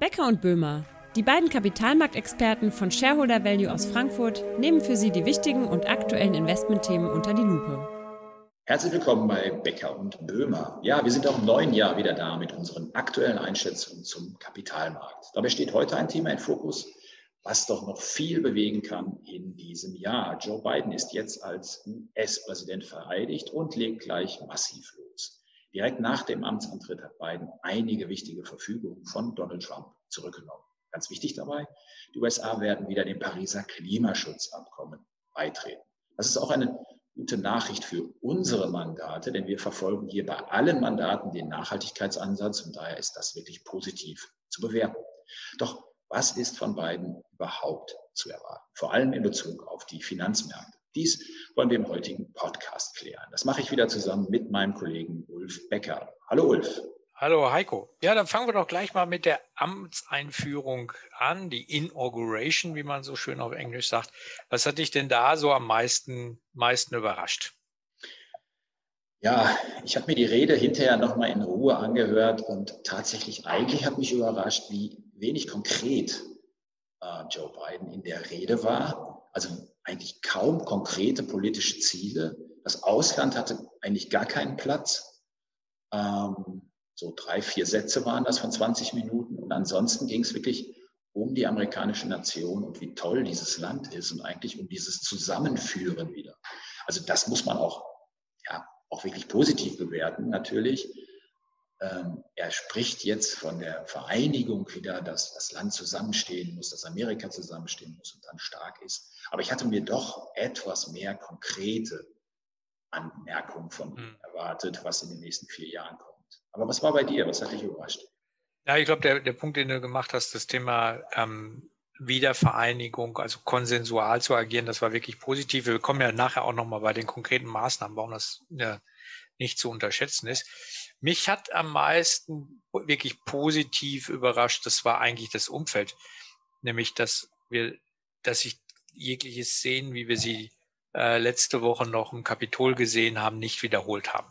Becker und Böhmer, die beiden Kapitalmarktexperten von Shareholder Value aus Frankfurt, nehmen für Sie die wichtigen und aktuellen Investmentthemen unter die Lupe. Herzlich willkommen bei Becker und Böhmer. Ja, wir sind auch im neuen Jahr wieder da mit unseren aktuellen Einschätzungen zum Kapitalmarkt. Dabei steht heute ein Thema im Fokus, was doch noch viel bewegen kann in diesem Jahr. Joe Biden ist jetzt als US-Präsident vereidigt und legt gleich massiv los. Direkt nach dem Amtsantritt hat Biden einige wichtige Verfügungen von Donald Trump zurückgenommen. Ganz wichtig dabei, die USA werden wieder dem Pariser Klimaschutzabkommen beitreten. Das ist auch eine gute Nachricht für unsere Mandate, denn wir verfolgen hier bei allen Mandaten den Nachhaltigkeitsansatz und daher ist das wirklich positiv zu bewerten. Doch was ist von beiden überhaupt zu erwarten? Vor allem in Bezug auf die Finanzmärkte. Dies wollen wir im heutigen Podcast klären. Das mache ich wieder zusammen mit meinem Kollegen Ulf Becker. Hallo Ulf. Hallo Heiko. Ja, dann fangen wir doch gleich mal mit der Amtseinführung an, die Inauguration, wie man so schön auf Englisch sagt. Was hat dich denn da so am meisten, meisten überrascht? Ja, ich habe mir die Rede hinterher nochmal in Ruhe angehört und tatsächlich eigentlich hat mich überrascht, wie wenig konkret äh, Joe Biden in der Rede war. Also eigentlich kaum konkrete politische Ziele. Das Ausland hatte eigentlich gar keinen Platz. Ähm, so drei, vier Sätze waren das von 20 Minuten. Und ansonsten ging es wirklich um die amerikanische Nation und wie toll dieses Land ist und eigentlich um dieses Zusammenführen wieder. Also das muss man auch, ja, auch wirklich positiv bewerten, natürlich. Ähm, er spricht jetzt von der Vereinigung wieder, dass das Land zusammenstehen muss, dass Amerika zusammenstehen muss und dann stark ist. Aber ich hatte mir doch etwas mehr konkrete Anmerkungen von ihm hm. erwartet, was in den nächsten vier Jahren kommt. Aber was war bei dir? Was hat dich überrascht? Ja, ich glaube, der, der Punkt, den du gemacht hast, das Thema ähm, Wiedervereinigung, also konsensual zu agieren, das war wirklich positiv. Wir kommen ja nachher auch nochmal bei den konkreten Maßnahmen, warum das ja, nicht zu unterschätzen ist. Mich hat am meisten wirklich positiv überrascht, das war eigentlich das Umfeld, nämlich dass wir, dass sich jegliche Szenen, wie wir sie äh, letzte Woche noch im Kapitol gesehen haben, nicht wiederholt haben.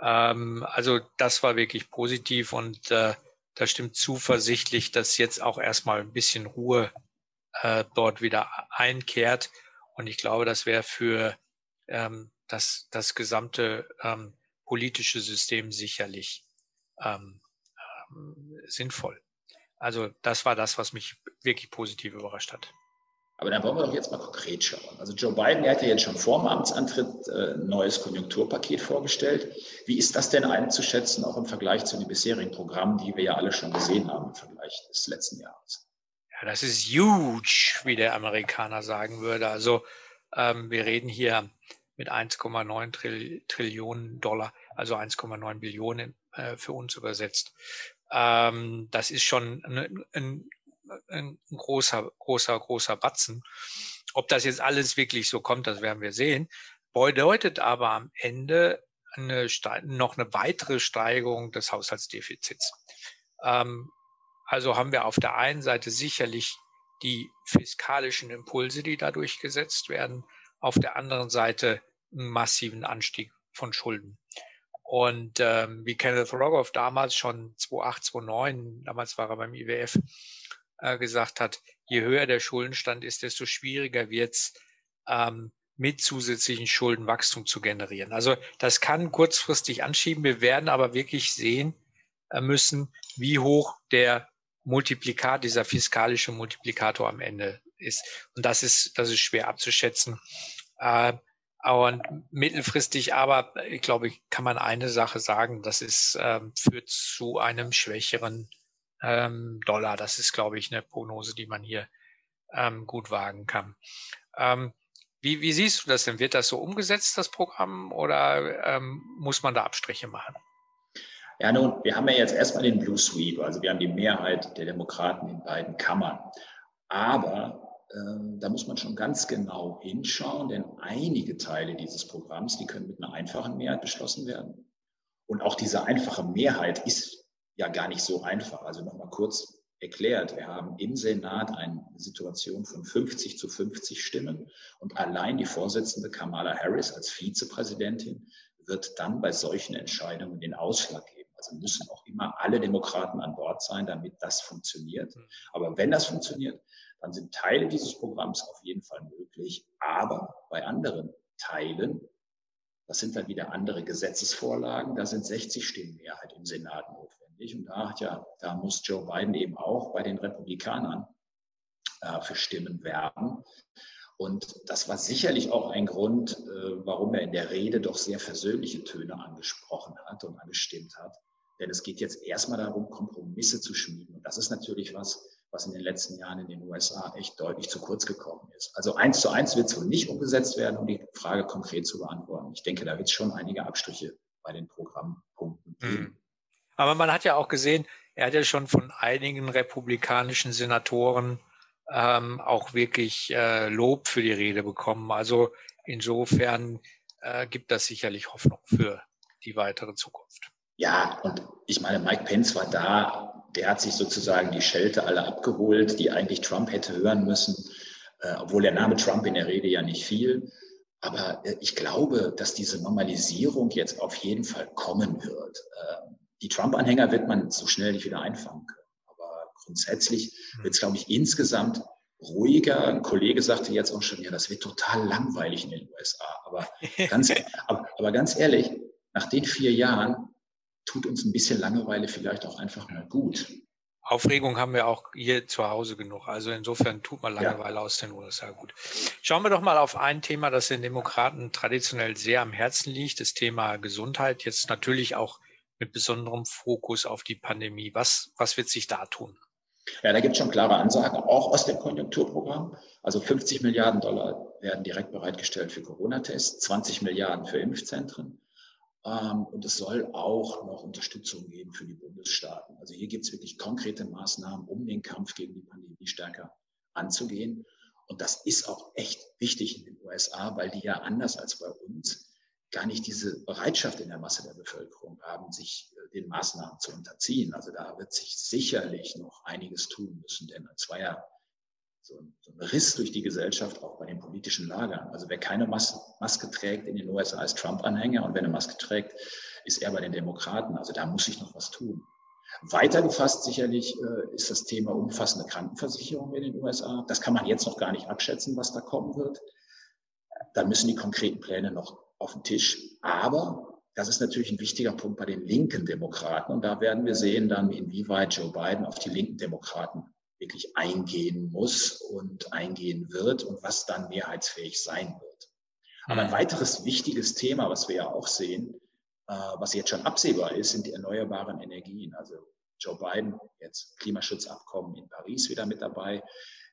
Ähm, also das war wirklich positiv und äh, da stimmt zuversichtlich, dass jetzt auch erstmal ein bisschen Ruhe äh, dort wieder einkehrt. Und ich glaube, das wäre für ähm, das, das gesamte ähm, politische System sicherlich ähm, ähm, sinnvoll. Also das war das, was mich wirklich positiv überrascht hat. Aber dann wollen wir doch jetzt mal konkret schauen. Also Joe Biden, der hat ja jetzt schon vor dem Amtsantritt äh, ein neues Konjunkturpaket vorgestellt. Wie ist das denn einzuschätzen, auch im Vergleich zu den bisherigen Programmen, die wir ja alle schon gesehen haben im Vergleich des letzten Jahres? Ja, das ist huge, wie der Amerikaner sagen würde. Also ähm, wir reden hier mit 1,9 Trillionen Dollar, also 1,9 Billionen äh, für uns übersetzt. Ähm, das ist schon ein, ein, ein großer, großer, großer Batzen. Ob das jetzt alles wirklich so kommt, das werden wir sehen. Bedeutet aber am Ende eine, noch eine weitere Steigerung des Haushaltsdefizits. Ähm, also haben wir auf der einen Seite sicherlich die fiskalischen Impulse, die dadurch gesetzt werden, auf der anderen Seite einen massiven Anstieg von Schulden. Und ähm, wie Kenneth Rogoff damals schon 2008, 2009, damals war er beim IWF, äh, gesagt hat, je höher der Schuldenstand ist, desto schwieriger wird es, ähm, mit zusätzlichen Schulden Wachstum zu generieren. Also das kann kurzfristig anschieben. Wir werden aber wirklich sehen äh, müssen, wie hoch der Multiplikator, dieser fiskalische Multiplikator am Ende ist. Und das ist, das ist schwer abzuschätzen. Äh, und mittelfristig aber, ich glaube, kann man eine Sache sagen, das ist, ähm, führt zu einem schwächeren ähm, Dollar. Das ist, glaube ich, eine Prognose, die man hier ähm, gut wagen kann. Ähm, wie, wie siehst du das denn? Wird das so umgesetzt, das Programm, oder ähm, muss man da Abstriche machen? Ja, nun, wir haben ja jetzt erstmal den Blue Sweep, also wir haben die Mehrheit der Demokraten in beiden Kammern. Aber da muss man schon ganz genau hinschauen, denn einige Teile dieses Programms, die können mit einer einfachen Mehrheit beschlossen werden. Und auch diese einfache Mehrheit ist ja gar nicht so einfach. Also nochmal kurz erklärt, wir haben im Senat eine Situation von 50 zu 50 Stimmen und allein die Vorsitzende Kamala Harris als Vizepräsidentin wird dann bei solchen Entscheidungen den Ausschlag geben. Also müssen auch immer alle Demokraten an Bord sein, damit das funktioniert. Mhm. Aber wenn das funktioniert, dann sind Teile dieses Programms auf jeden Fall möglich. Aber bei anderen Teilen, das sind dann wieder andere Gesetzesvorlagen, da sind 60 Stimmen Mehrheit im Senat notwendig. Und da, ja, da muss Joe Biden eben auch bei den Republikanern äh, für Stimmen werben. Und das war sicherlich auch ein Grund, äh, warum er in der Rede doch sehr versöhnliche Töne angesprochen hat und angestimmt hat. Denn es geht jetzt erstmal darum, Kompromisse zu schmieden. Und das ist natürlich was, was in den letzten Jahren in den USA echt deutlich zu kurz gekommen ist. Also eins zu eins wird es wohl nicht umgesetzt werden, um die Frage konkret zu beantworten. Ich denke, da wird es schon einige Abstriche bei den Programmpunkten geben. Mhm. Aber man hat ja auch gesehen, er hat ja schon von einigen republikanischen Senatoren ähm, auch wirklich äh, Lob für die Rede bekommen. Also insofern äh, gibt das sicherlich Hoffnung für die weitere Zukunft. Ja, und ich meine, Mike Pence war da der hat sich sozusagen die Schelte alle abgeholt, die eigentlich Trump hätte hören müssen, äh, obwohl der Name Trump in der Rede ja nicht fiel. Aber äh, ich glaube, dass diese Normalisierung jetzt auf jeden Fall kommen wird. Äh, die Trump-Anhänger wird man so schnell nicht wieder einfangen können. Aber grundsätzlich hm. wird es, glaube ich, insgesamt ruhiger. Ein Kollege sagte jetzt auch schon, ja, das wird total langweilig in den USA. Aber ganz, aber, aber ganz ehrlich, nach den vier Jahren tut uns ein bisschen Langeweile vielleicht auch einfach mal gut. Aufregung haben wir auch hier zu Hause genug. Also insofern tut man Langeweile ja. aus den USA gut. Schauen wir doch mal auf ein Thema, das den Demokraten traditionell sehr am Herzen liegt, das Thema Gesundheit. Jetzt natürlich auch mit besonderem Fokus auf die Pandemie. Was, was wird sich da tun? Ja, da gibt es schon klare Ansagen, auch aus dem Konjunkturprogramm. Also 50 Milliarden Dollar werden direkt bereitgestellt für Corona-Tests, 20 Milliarden für Impfzentren. Ähm, und es soll auch noch Unterstützung geben für die Bundesstaaten. Also hier gibt es wirklich konkrete Maßnahmen, um den Kampf gegen die Pandemie stärker anzugehen. Und das ist auch echt wichtig in den USA, weil die ja anders als bei uns gar nicht diese Bereitschaft in der Masse der Bevölkerung haben, sich äh, den Maßnahmen zu unterziehen. Also da wird sich sicherlich noch einiges tun müssen, denn es war ja so ein, so ein Riss durch die Gesellschaft, auch bei den politischen Lagern. Also wer keine Mas Maske trägt in den USA ist Trump-Anhänger und wer eine Maske trägt, ist er bei den Demokraten. Also da muss sich noch was tun. Weiter gefasst sicherlich äh, ist das Thema umfassende Krankenversicherung in den USA. Das kann man jetzt noch gar nicht abschätzen, was da kommen wird. Da müssen die konkreten Pläne noch auf den Tisch. Aber das ist natürlich ein wichtiger Punkt bei den linken Demokraten. Und da werden wir sehen dann, inwieweit Joe Biden auf die linken Demokraten wirklich eingehen muss und eingehen wird und was dann mehrheitsfähig sein wird. Aber ein mhm. weiteres wichtiges Thema, was wir ja auch sehen, äh, was jetzt schon absehbar ist, sind die erneuerbaren Energien. Also Joe Biden, jetzt Klimaschutzabkommen in Paris wieder mit dabei,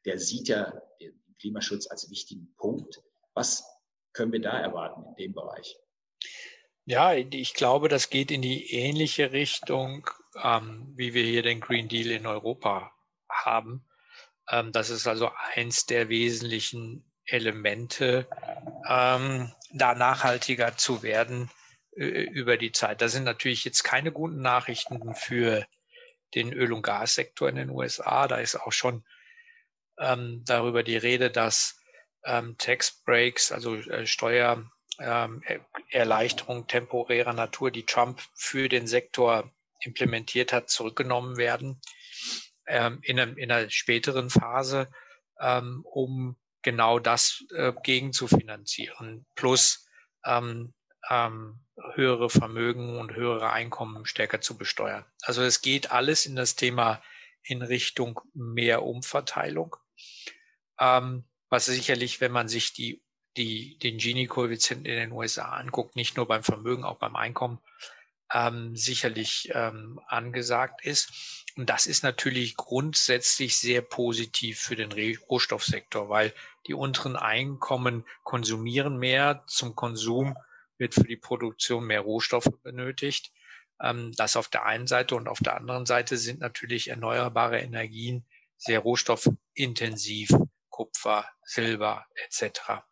der sieht ja den Klimaschutz als wichtigen Punkt. Was können wir da erwarten in dem Bereich? Ja, ich glaube, das geht in die ähnliche Richtung, ähm, wie wir hier den Green Deal in Europa haben. Ähm, das ist also eins der wesentlichen Elemente, ähm, da nachhaltiger zu werden äh, über die Zeit. Das sind natürlich jetzt keine guten Nachrichten für den Öl- und Gassektor in den USA. Da ist auch schon ähm, darüber die Rede, dass ähm, Tax Breaks, also äh, Steuererleichterungen ähm, temporärer Natur, die Trump für den Sektor implementiert hat, zurückgenommen werden ähm, in, einem, in einer späteren Phase, ähm, um genau das äh, gegen zu finanzieren. Plus ähm, ähm, höhere Vermögen und höhere Einkommen stärker zu besteuern. Also es geht alles in das Thema in Richtung mehr Umverteilung. Ähm, was sicherlich, wenn man sich die, die, den Gini-Koeffizienten in den USA anguckt, nicht nur beim Vermögen, auch beim Einkommen, ähm, sicherlich ähm, angesagt ist. Und das ist natürlich grundsätzlich sehr positiv für den Rohstoffsektor, weil die unteren Einkommen konsumieren mehr. Zum Konsum wird für die Produktion mehr Rohstoffe benötigt. Ähm, das auf der einen Seite und auf der anderen Seite sind natürlich erneuerbare Energien sehr rohstoffintensiv, Kupfer, Silber etc.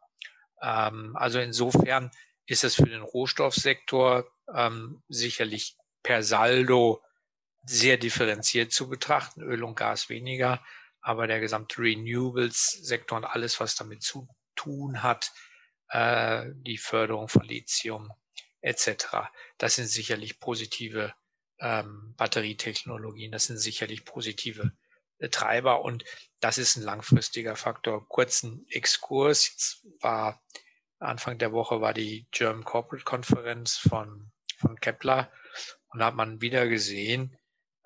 Ähm, also insofern ist es für den Rohstoffsektor ähm, sicherlich per Saldo sehr differenziert zu betrachten, Öl und Gas weniger, aber der gesamte Renewables-Sektor und alles, was damit zu tun hat, äh, die Förderung von Lithium etc., das sind sicherlich positive ähm, Batterietechnologien. Das sind sicherlich positive äh, Treiber und das ist ein langfristiger Faktor. Kurzen Exkurs. Jetzt war Anfang der Woche war die German Corporate Konferenz von, von Kepler und da hat man wieder gesehen,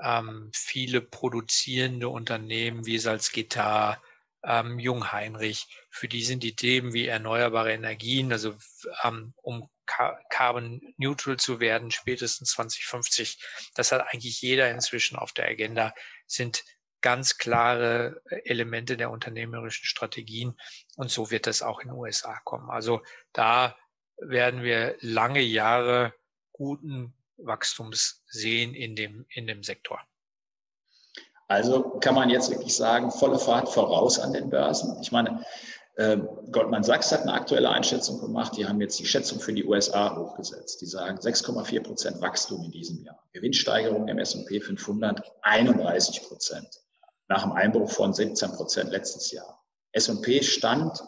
ähm, viele produzierende Unternehmen wie Salzgitter, ähm, Jungheinrich, für die sind die Themen wie erneuerbare Energien, also ähm, um carbon neutral zu werden, spätestens 2050, das hat eigentlich jeder inzwischen auf der Agenda, sind ganz klare Elemente der unternehmerischen Strategien. Und so wird das auch in den USA kommen. Also da werden wir lange Jahre guten Wachstums sehen in dem, in dem Sektor. Also kann man jetzt wirklich sagen, volle Fahrt voraus an den Börsen. Ich meine, äh, Goldman Sachs hat eine aktuelle Einschätzung gemacht. Die haben jetzt die Schätzung für die USA hochgesetzt. Die sagen 6,4 Prozent Wachstum in diesem Jahr. Gewinnsteigerung im S&P 500 31 Prozent. Nach einem Einbruch von 17 Prozent letztes Jahr. S&P stand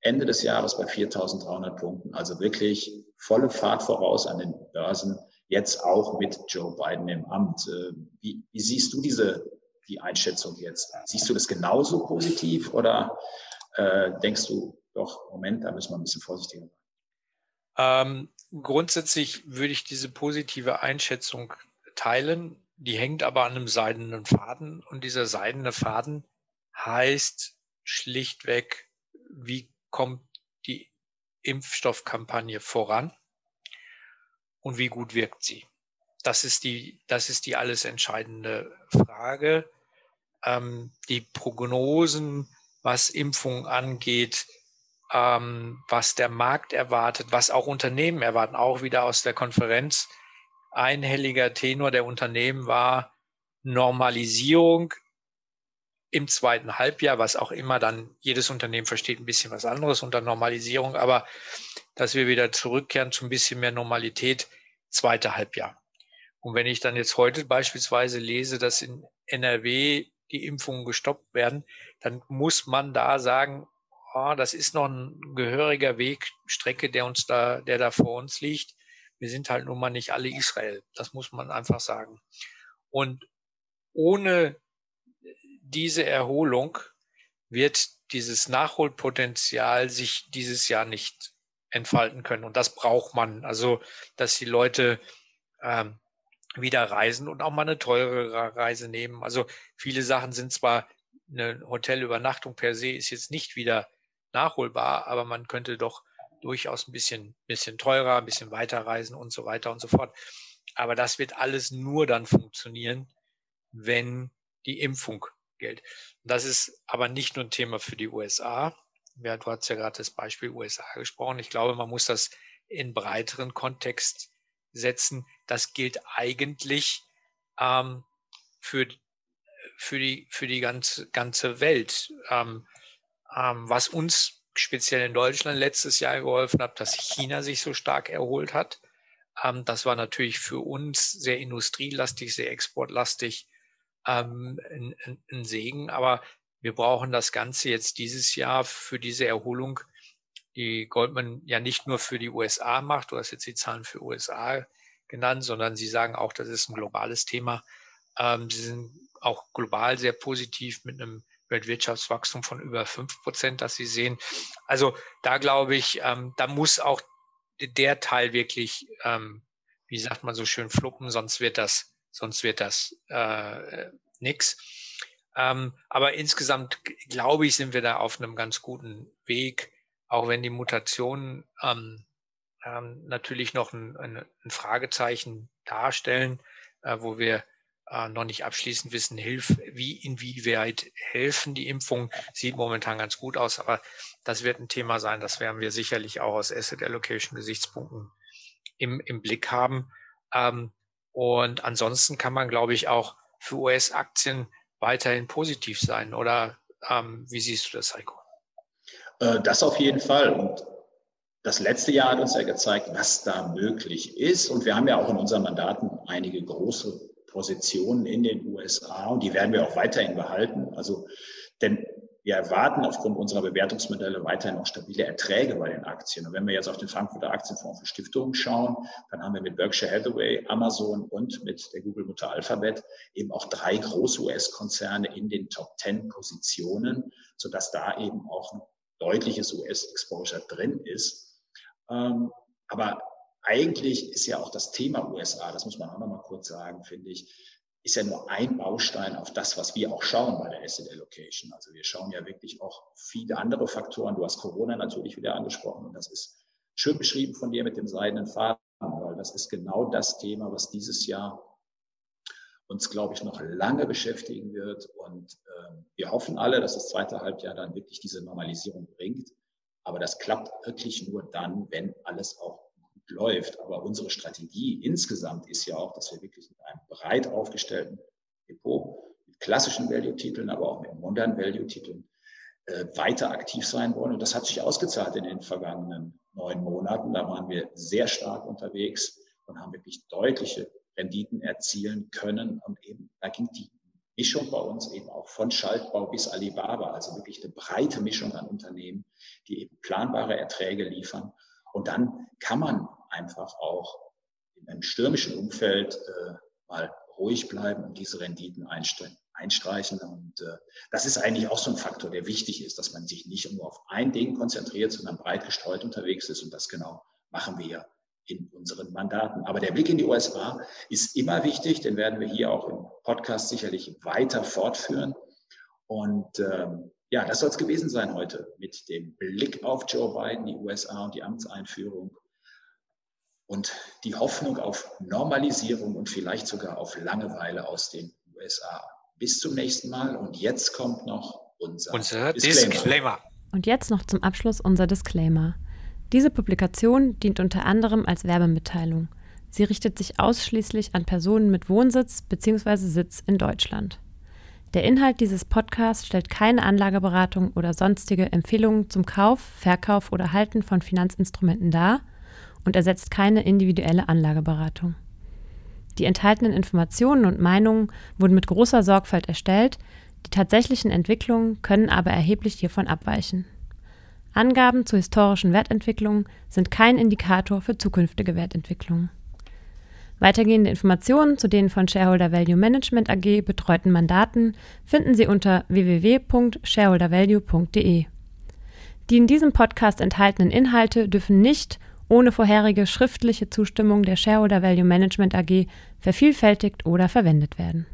Ende des Jahres bei 4.300 Punkten. Also wirklich volle Fahrt voraus an den Börsen. Jetzt auch mit Joe Biden im Amt. Äh, wie, wie siehst du diese die Einschätzung jetzt? Siehst du das genauso positiv oder äh, denkst du, doch, Moment, da müssen wir ein bisschen vorsichtiger sein? Ähm, grundsätzlich würde ich diese positive Einschätzung teilen. Die hängt aber an einem seidenen Faden und dieser seidene Faden heißt schlichtweg, wie kommt die Impfstoffkampagne voran und wie gut wirkt sie? Das ist die, das ist die alles entscheidende Frage. Ähm, die Prognosen was Impfungen angeht, ähm, was der Markt erwartet, was auch Unternehmen erwarten, auch wieder aus der Konferenz. Einhelliger Tenor der Unternehmen war Normalisierung im zweiten Halbjahr, was auch immer dann jedes Unternehmen versteht ein bisschen was anderes unter Normalisierung, aber dass wir wieder zurückkehren zu ein bisschen mehr Normalität, zweite Halbjahr. Und wenn ich dann jetzt heute beispielsweise lese, dass in NRW die Impfungen gestoppt werden, dann muss man da sagen, oh, das ist noch ein gehöriger Weg, Strecke, der uns da, der da vor uns liegt. Wir sind halt nun mal nicht alle Israel. Das muss man einfach sagen. Und ohne diese Erholung wird dieses Nachholpotenzial sich dieses Jahr nicht entfalten können. Und das braucht man. Also, dass die Leute ähm, wieder reisen und auch mal eine teurere Reise nehmen. Also viele Sachen sind zwar eine Hotelübernachtung per se ist jetzt nicht wieder nachholbar, aber man könnte doch durchaus ein bisschen, bisschen teurer, ein bisschen weiter reisen und so weiter und so fort. Aber das wird alles nur dann funktionieren, wenn die Impfung gilt. Das ist aber nicht nur ein Thema für die USA. Ja, du hast ja gerade das Beispiel USA gesprochen. Ich glaube, man muss das in breiteren Kontext setzen. Das gilt eigentlich ähm, für, für, die, für die ganze, ganze Welt. Ähm, ähm, was uns speziell in Deutschland letztes Jahr geholfen hat, dass China sich so stark erholt hat. Ähm, das war natürlich für uns sehr industrielastig, sehr exportlastig ähm, ein, ein, ein Segen. Aber wir brauchen das Ganze jetzt dieses Jahr für diese Erholung die Goldman ja nicht nur für die USA macht, du hast jetzt die Zahlen für USA genannt, sondern sie sagen auch, das ist ein globales Thema. Ähm, sie sind auch global sehr positiv mit einem Weltwirtschaftswachstum von über fünf Prozent, das sie sehen. Also da glaube ich, ähm, da muss auch der Teil wirklich, ähm, wie sagt man so schön, fluppen, sonst wird das, sonst wird das äh, nix. Ähm, aber insgesamt glaube ich, sind wir da auf einem ganz guten Weg auch wenn die Mutationen ähm, ähm, natürlich noch ein, ein, ein, Fragezeichen darstellen, äh, wo wir äh, noch nicht abschließend wissen, hilf, wie, inwieweit helfen die Impfungen, sieht momentan ganz gut aus, aber das wird ein Thema sein, das werden wir sicherlich auch aus Asset Allocation Gesichtspunkten im, im Blick haben. Ähm, und ansonsten kann man, glaube ich, auch für US-Aktien weiterhin positiv sein. Oder ähm, wie siehst du das, Heiko? Äh, das auf jeden Fall. Und das letzte Jahr hat uns ja gezeigt, was da möglich ist. Und wir haben ja auch in unseren Mandaten einige große Positionen in den USA und die werden wir auch weiterhin behalten. Also, denn wir erwarten aufgrund unserer Bewertungsmodelle weiterhin auch stabile Erträge bei den Aktien. Und wenn wir jetzt auf den Frankfurter Aktienfonds für Stiftungen schauen, dann haben wir mit Berkshire Hathaway, Amazon und mit der Google-Mutter Alphabet eben auch drei große US-Konzerne in den Top 10 Positionen, sodass da eben auch ein deutliches US-Exposure drin ist. Ähm, aber eigentlich ist ja auch das Thema USA, das muss man auch nochmal kurz sagen, finde ich, ist ja nur ein Baustein auf das, was wir auch schauen bei der Asset Allocation. Also wir schauen ja wirklich auch viele andere Faktoren. Du hast Corona natürlich wieder angesprochen und das ist schön beschrieben von dir mit dem seidenen Faden, weil das ist genau das Thema, was dieses Jahr uns, glaube ich, noch lange beschäftigen wird. Und äh, wir hoffen alle, dass das zweite Halbjahr dann wirklich diese Normalisierung bringt. Aber das klappt wirklich nur dann, wenn alles auch läuft. Aber unsere Strategie insgesamt ist ja auch, dass wir wirklich mit einem breit aufgestellten Depot, mit klassischen Value-Titeln, aber auch mit modernen Value-Titeln äh, weiter aktiv sein wollen. Und das hat sich ausgezahlt in den vergangenen neun Monaten. Da waren wir sehr stark unterwegs und haben wirklich deutliche Renditen erzielen können. Und eben, da ging die Mischung bei uns eben auch von Schaltbau bis Alibaba, also wirklich eine breite Mischung an Unternehmen, die eben planbare Erträge liefern. Und dann kann man einfach auch in einem stürmischen Umfeld äh, mal ruhig bleiben und diese Renditen einstreichen. Und äh, das ist eigentlich auch so ein Faktor, der wichtig ist, dass man sich nicht nur auf ein Ding konzentriert, sondern breit gestreut unterwegs ist. Und das genau machen wir in unseren Mandaten. Aber der Blick in die USA ist immer wichtig, den werden wir hier auch im Podcast sicherlich weiter fortführen. Und ähm, ja, das soll es gewesen sein heute mit dem Blick auf Joe Biden, die USA und die Amtseinführung und die Hoffnung auf Normalisierung und vielleicht sogar auf Langeweile aus den USA. Bis zum nächsten Mal und jetzt kommt noch unser, unser Disclaimer. Disclaimer. Und jetzt noch zum Abschluss unser Disclaimer. Diese Publikation dient unter anderem als Werbemitteilung. Sie richtet sich ausschließlich an Personen mit Wohnsitz bzw. Sitz in Deutschland. Der Inhalt dieses Podcasts stellt keine Anlageberatung oder sonstige Empfehlungen zum Kauf, Verkauf oder Halten von Finanzinstrumenten dar – und ersetzt keine individuelle Anlageberatung. Die enthaltenen Informationen und Meinungen wurden mit großer Sorgfalt erstellt, die tatsächlichen Entwicklungen können aber erheblich hiervon abweichen. Angaben zu historischen Wertentwicklungen sind kein Indikator für zukünftige Wertentwicklungen. Weitergehende Informationen zu den von Shareholder Value Management AG betreuten Mandaten finden Sie unter www.shareholdervalue.de. Die in diesem Podcast enthaltenen Inhalte dürfen nicht ohne vorherige schriftliche Zustimmung der Shareholder Value Management AG vervielfältigt oder verwendet werden